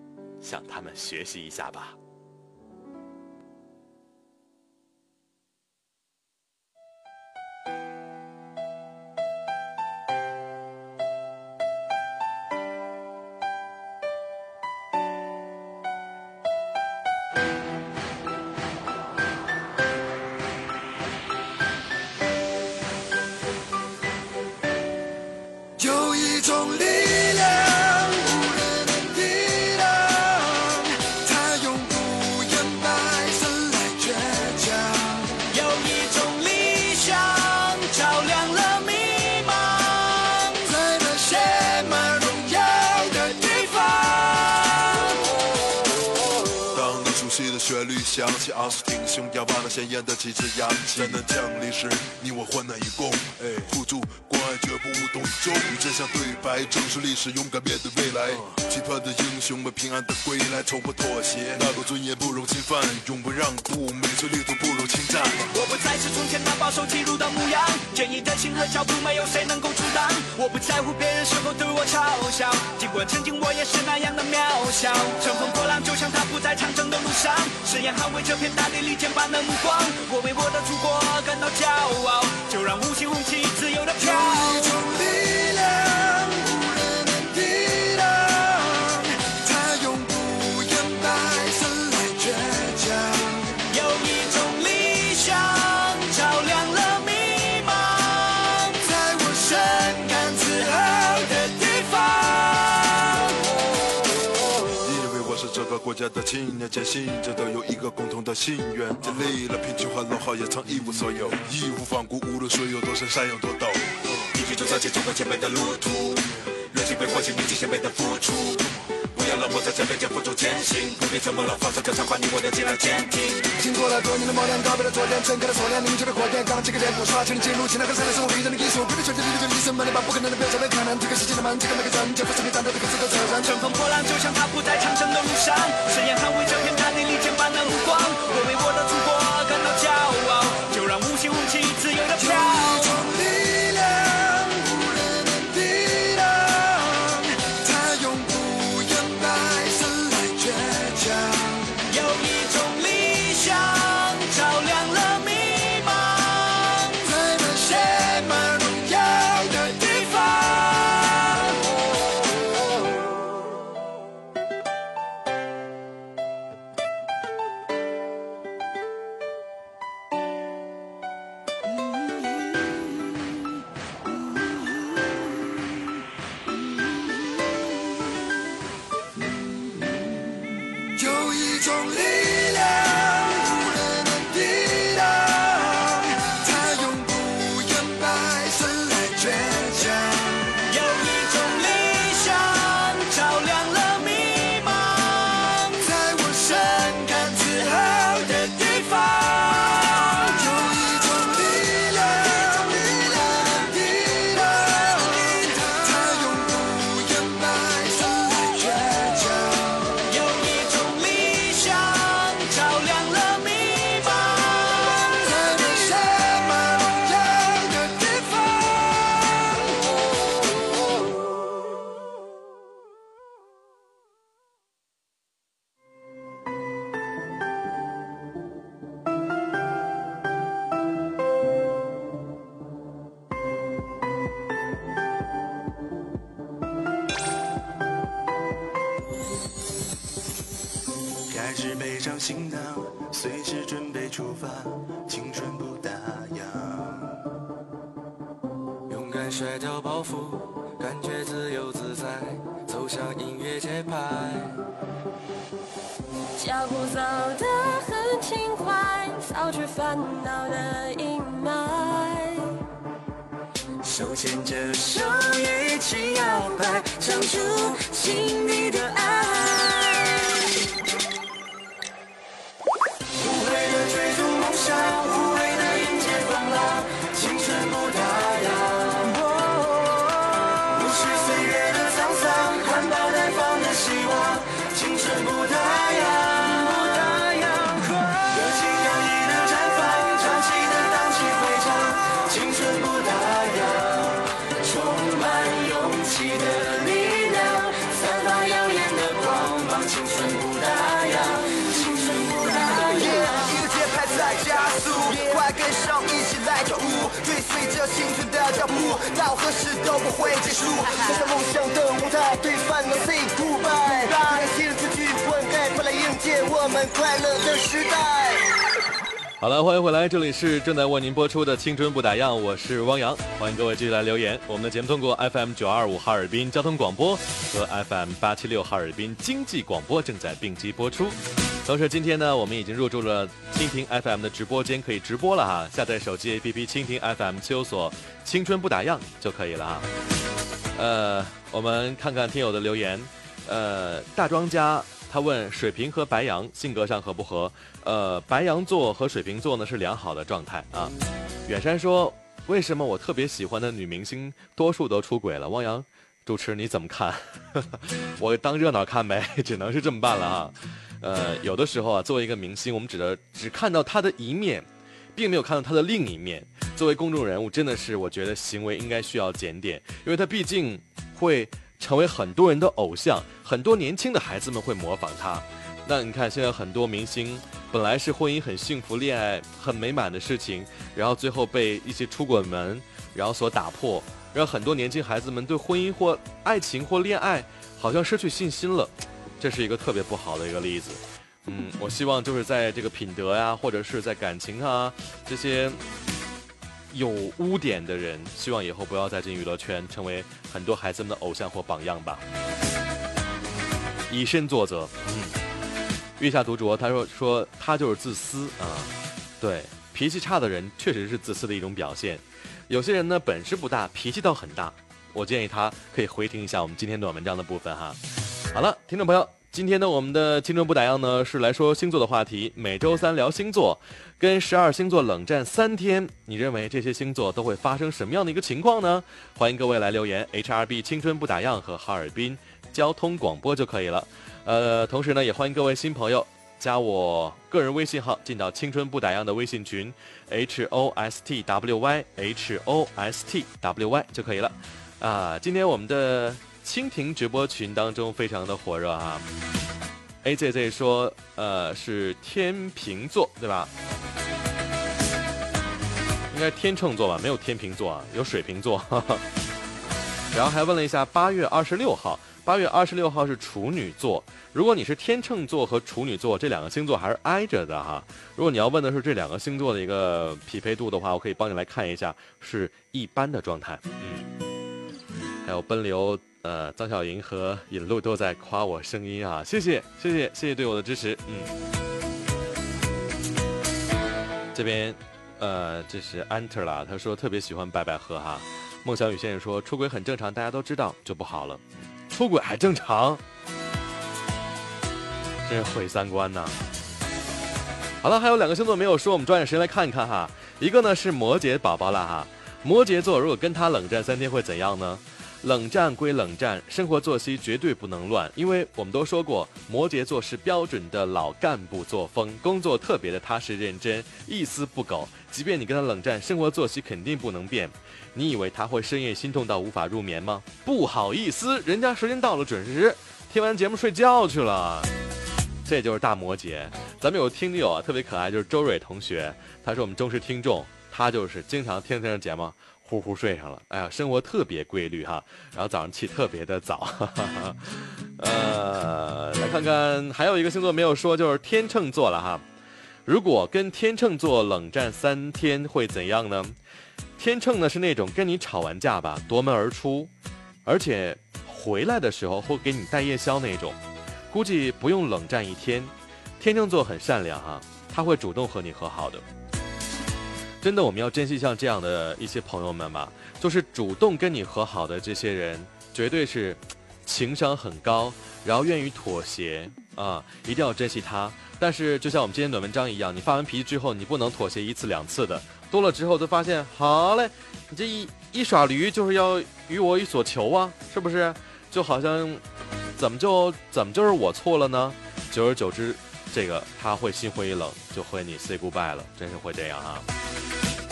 Speaker 1: 向他们学习一下吧。
Speaker 6: 旋律响起，昂首挺胸，仰望那鲜艳的旗帜扬起。灾难降临时，你我患难与共，哎，互助关爱，绝不无动于衷。与真相对白，正视历史，勇敢面对未来。期盼的英雄们平安的归来，从不妥协，那个尊严不容侵犯，永不让步，每寸领土不容侵占。
Speaker 7: 我不再是从前那保守记录的模样，坚毅的心和脚步没有谁能够阻挡。我不在乎别人是否对我嘲笑，尽管曾经我也是那样的渺小。乘风破浪，就像他不在长征的路上，誓言捍卫这片大地利剑般的目光。我为我的祖国感到骄傲，就让五星红旗自由的飘。
Speaker 6: 国家的青年，坚信着都有一个共同的心愿。经历了贫穷和落后，也曾一无所有，义无反顾，无论水有多深，山有多陡。
Speaker 7: 一起走下去走过前面的路途，热情被唤醒，铭记前辈的付出。不要让我在这边肩负重前行，不必沉默了，放手歌唱，把你我的尽量坚挺。经过了多年的磨练，告别了昨天，撑开了锁链，凝聚了火焰，钢起个脸谱，刷新了记录，起来和善良是我一人的艺术。不必全力的一生把你把不可能的变成了可能。这个世界的门，这个每个人，肩负使命，战斗的各自的责任。乘风破浪，就像他不在长征的路上，誓言捍卫这片
Speaker 8: 找音乐节拍。
Speaker 9: 脚步走得很轻快，扫去烦恼的阴霾。
Speaker 8: 手牵着手一起摇摆，唱出心底的爱。
Speaker 10: 我们快乐的时代。
Speaker 1: 好了，欢迎回来，这里是正在为您播出的《青春不打烊》，我是汪洋，欢迎各位继续来留言。我们的节目通过 FM 九二五哈尔滨交通广播和 FM 八七六哈尔滨经济广播正在并机播出。同时，今天呢，我们已经入驻了蜻蜓 FM 的直播间，可以直播了哈。下载手机 APP 蜻蜓 FM，搜索“青春不打烊”就可以了哈。呃，我们看看听友的留言。呃，大庄家他问水瓶和白羊性格上合不合？呃，白羊座和水瓶座呢是良好的状态啊。远山说，为什么我特别喜欢的女明星多数都出轨了？汪洋主持你怎么看？*laughs* 我当热闹看呗，*laughs* 只能是这么办了啊。呃，有的时候啊，作为一个明星，我们只能只看到他的一面，并没有看到他的另一面。作为公众人物，真的是我觉得行为应该需要检点，因为他毕竟会成为很多人的偶像，很多年轻的孩子们会模仿他。那你看，现在很多明星本来是婚姻很幸福、恋爱很美满的事情，然后最后被一些出轨门然后所打破，让很多年轻孩子们对婚姻或爱情或恋爱好像失去信心了，这是一个特别不好的一个例子。嗯，我希望就是在这个品德呀，或者是在感情啊这些有污点的人，希望以后不要再进娱乐圈，成为很多孩子们的偶像或榜样吧。以身作则，嗯。月下独酌，他说说他就是自私啊，对，脾气差的人确实是自私的一种表现。有些人呢本事不大，脾气倒很大。我建议他可以回听一下我们今天短文章的部分哈。好了，听众朋友，今天呢我们的青春不打烊呢是来说星座的话题，每周三聊星座，跟十二星座冷战三天，你认为这些星座都会发生什么样的一个情况呢？欢迎各位来留言，H R B 青春不打烊和哈尔滨交通广播就可以了。呃，同时呢，也欢迎各位新朋友加我个人微信号，进到青春不打烊的微信群，h o s t w y h o s t w y 就可以了。啊，今天我们的蜻蜓直播群当中非常的火热啊。A Z Z 说，呃，是天平座对吧？应该天秤座吧？没有天平座啊，有水瓶座。*laughs* 然后还问了一下八月二十六号。八月二十六号是处女座，如果你是天秤座和处女座这两个星座还是挨着的哈。如果你要问的是这两个星座的一个匹配度的话，我可以帮你来看一下，是一般的状态。嗯，还有奔流，呃，张小莹和尹路都在夸我声音啊，谢谢谢谢谢谢对我的支持。嗯，这边，呃，这是安特拉，他说特别喜欢白百合哈。孟小雨先生说出轨很正常，大家都知道就不好了。出轨还正常，真是毁三观呐！好了，还有两个星座没有说，我们抓紧时间来看一看哈。一个呢是摩羯宝宝了哈，摩羯座如果跟他冷战三天会怎样呢？冷战归冷战，生活作息绝对不能乱，因为我们都说过，摩羯座是标准的老干部作风，工作特别的踏实认真，一丝不苟。即便你跟他冷战，生活作息肯定不能变。你以为他会深夜心痛到无法入眠吗？不好意思，人家时间到了，准时听完节目睡觉去了。这就是大摩羯。咱们有听友啊，特别可爱，就是周蕊同学，他是我们忠实听众，他就是经常听这节目，呼呼睡上了。哎呀，生活特别规律哈，然后早上起特别的早。*laughs* 呃，来看看还有一个星座没有说，就是天秤座了哈。如果跟天秤座冷战三天会怎样呢？天秤呢是那种跟你吵完架吧，夺门而出，而且回来的时候会给你带夜宵那种，估计不用冷战一天。天秤座很善良哈，他会主动和你和好的。真的，我们要珍惜像这样的一些朋友们吧，就是主动跟你和好的这些人，绝对是情商很高，然后愿意妥协啊，一定要珍惜他。但是就像我们今天的文章一样，你发完脾气之后，你不能妥协一次两次的。多了之后就发现，好嘞，你这一一耍驴就是要与我有所求啊，是不是？就好像怎么就怎么就是我错了呢？久而久之，这个他会心灰意冷，就和你 say goodbye 了，真是会这样啊。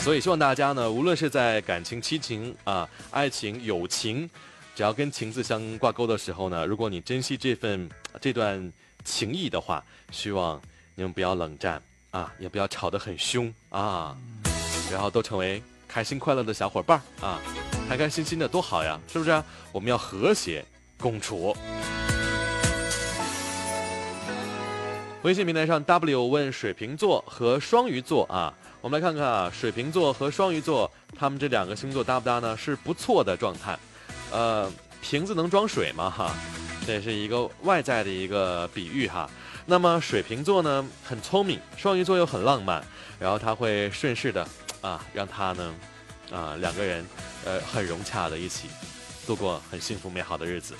Speaker 1: 所以希望大家呢，无论是在感情、亲情啊、爱情、友情，只要跟情字相挂钩的时候呢，如果你珍惜这份这段情谊的话，希望你们不要冷战啊，也不要吵得很凶啊。然后都成为开心快乐的小伙伴啊，开开心心的多好呀，是不是？我们要和谐共处。微信平台上 W 问水瓶座和双鱼座啊，我们来看看啊，水瓶座和双鱼座他们这两个星座搭不搭呢？是不错的状态。呃，瓶子能装水吗？哈，这是一个外在的一个比喻哈。那么水瓶座呢很聪明，双鱼座又很浪漫，然后他会顺势的啊，让他呢啊两个人呃很融洽的一起度过很幸福美好的日子。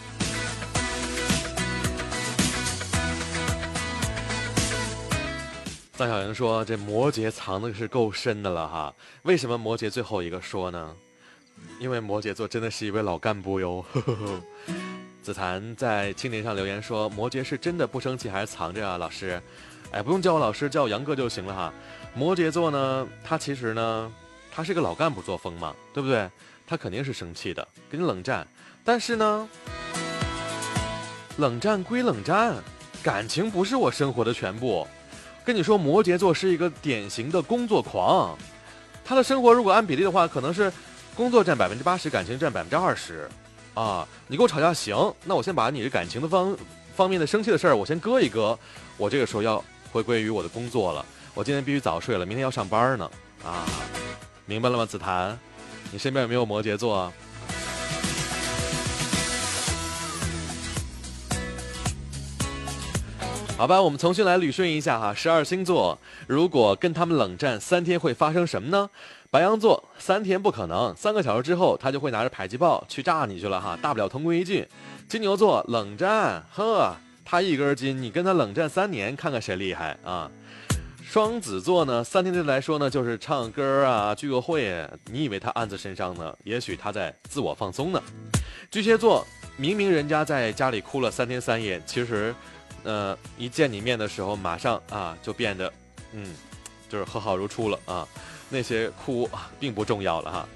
Speaker 1: 张小莹说：“这摩羯藏的是够深的了哈，为什么摩羯最后一个说呢？因为摩羯座真的是一位老干部哟。呵呵呵”紫檀在青年上留言说：“摩羯是真的不生气还是藏着啊？”老师，哎，不用叫我老师，叫我杨哥就行了哈。摩羯座呢，他其实呢，他是个老干部作风嘛，对不对？他肯定是生气的，跟你冷战。但是呢，冷战归冷战，感情不是我生活的全部。跟你说，摩羯座是一个典型的工作狂，他的生活如果按比例的话，可能是工作占百分之八十，感情占百分之二十。啊，你跟我吵架行，那我先把你的感情的方方面的生气的事儿，我先搁一搁。我这个时候要回归于我的工作了，我今天必须早睡了，明天要上班呢。啊，明白了吗？紫檀，你身边有没有摩羯座？好吧，我们重新来捋顺一下哈。十二星座，如果跟他们冷战三天，会发生什么呢？白羊座三天不可能，三个小时之后他就会拿着迫击炮去炸你去了哈，大不了同归于尽。金牛座冷战，呵，他一根筋，你跟他冷战三年，看看谁厉害啊？双子座呢，三天对来说呢，就是唱歌啊，聚个会，你以为他暗自神伤呢？也许他在自我放松呢。巨蟹座明明人家在家里哭了三天三夜，其实。呃，一见你面的时候，马上啊就变得，嗯，就是和好如初了啊。那些哭并不重要了哈。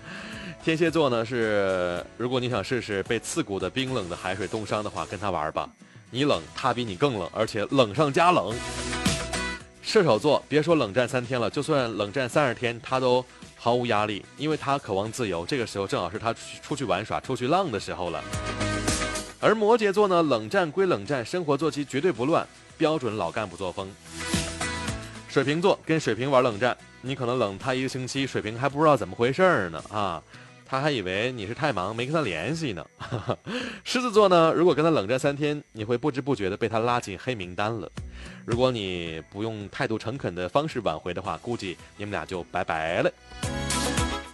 Speaker 1: 天蝎座呢是，如果你想试试被刺骨的冰冷的海水冻伤的话，跟他玩吧。你冷，他比你更冷，而且冷上加冷。射手座，别说冷战三天了，就算冷战三十天，他都毫无压力，因为他渴望自由。这个时候正好是他出去玩耍、出去浪的时候了。而摩羯座呢，冷战归冷战，生活作息绝对不乱，标准老干部作风。水瓶座跟水瓶玩冷战，你可能冷他一个星期，水瓶还不知道怎么回事呢啊，他还以为你是太忙没跟他联系呢。*laughs* 狮子座呢，如果跟他冷战三天，你会不知不觉的被他拉进黑名单了。如果你不用态度诚恳的方式挽回的话，估计你们俩就拜拜了。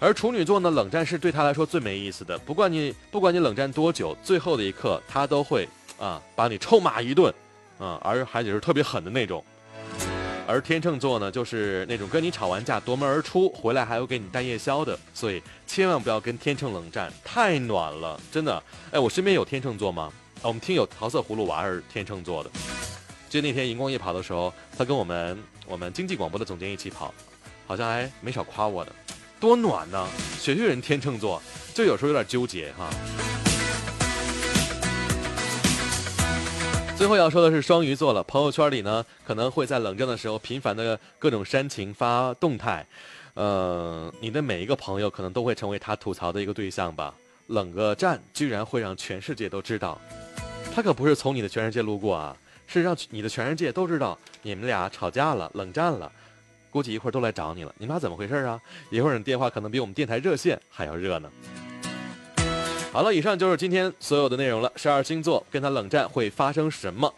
Speaker 1: 而处女座呢，冷战是对他来说最没意思的。不管你不管你冷战多久，最后的一刻他都会啊把你臭骂一顿，啊，而还得是特别狠的那种。而天秤座呢，就是那种跟你吵完架夺门而出，回来还要给你带夜宵的。所以千万不要跟天秤冷战，太暖了，真的。哎，我身边有天秤座吗？我们听友桃色葫芦娃是天秤座的。就那天荧光夜跑的时候，他跟我们我们经济广播的总监一起跑，好像还没少夸我的。多暖呢！学学人天秤座，就有时候有点纠结哈。最后要说的是双鱼座了，朋友圈里呢可能会在冷战的时候频繁的各种煽情发动态，呃，你的每一个朋友可能都会成为他吐槽的一个对象吧。冷个战居然会让全世界都知道，他可不是从你的全世界路过啊，是让你的全世界都知道你们俩吵架了，冷战了。估计一会儿都来找你了，你们俩怎么回事啊？一会儿你电话可能比我们电台热线还要热呢。好了，以上就是今天所有的内容了。十二星座跟他冷战会发生什么？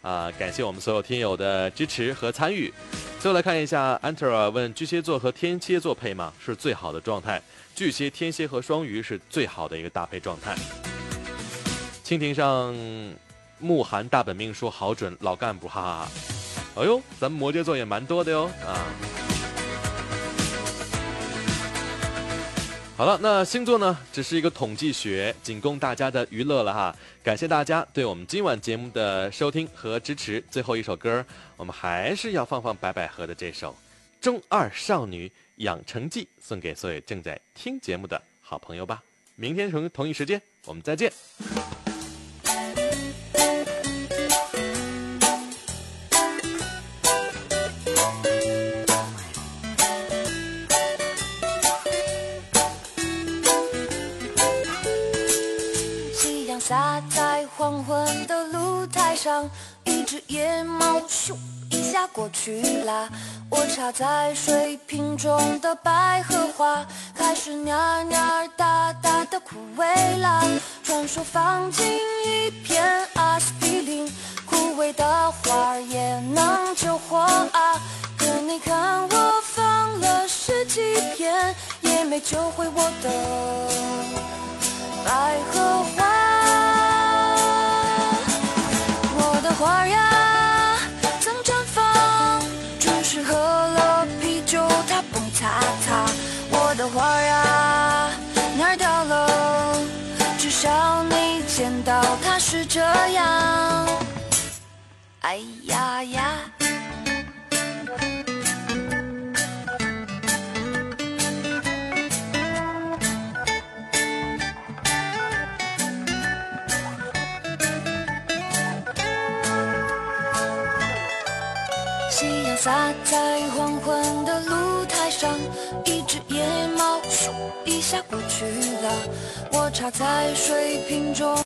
Speaker 1: 啊，感谢我们所有听友的支持和参与。最后来看一下，Antera 问巨蟹座和天蝎座配吗？是最好的状态。巨蟹、天蝎和双鱼是最好的一个搭配状态。蜻蜓上，慕寒大本命说好准，老干部，哈哈哈。哎呦，咱们摩羯座也蛮多的哟啊！好了，那星座呢，只是一个统计学，仅供大家的娱乐了哈。感谢大家对我们今晚节目的收听和支持。最后一首歌，我们还是要放放白百合的这首《中二少女养成记》，送给所有正在听节目的好朋友吧。明天同同一时间，我们再见。
Speaker 11: 上，一只野猫咻一下过去啦。我插在水瓶中的百合花，开始蔫蔫哒哒的枯萎啦。传说放进一片阿司匹林，枯萎的花也能救活啊。可你看我放了十几片，也没救回我的百合花。花儿呀，曾绽放，只是喝了啤酒它蹦擦擦。我的花呀，哪儿掉了？至少你见到它是这样。哎呀呀！洒在黄昏的露台上，一只野猫咻一下过去了。我插在水瓶中。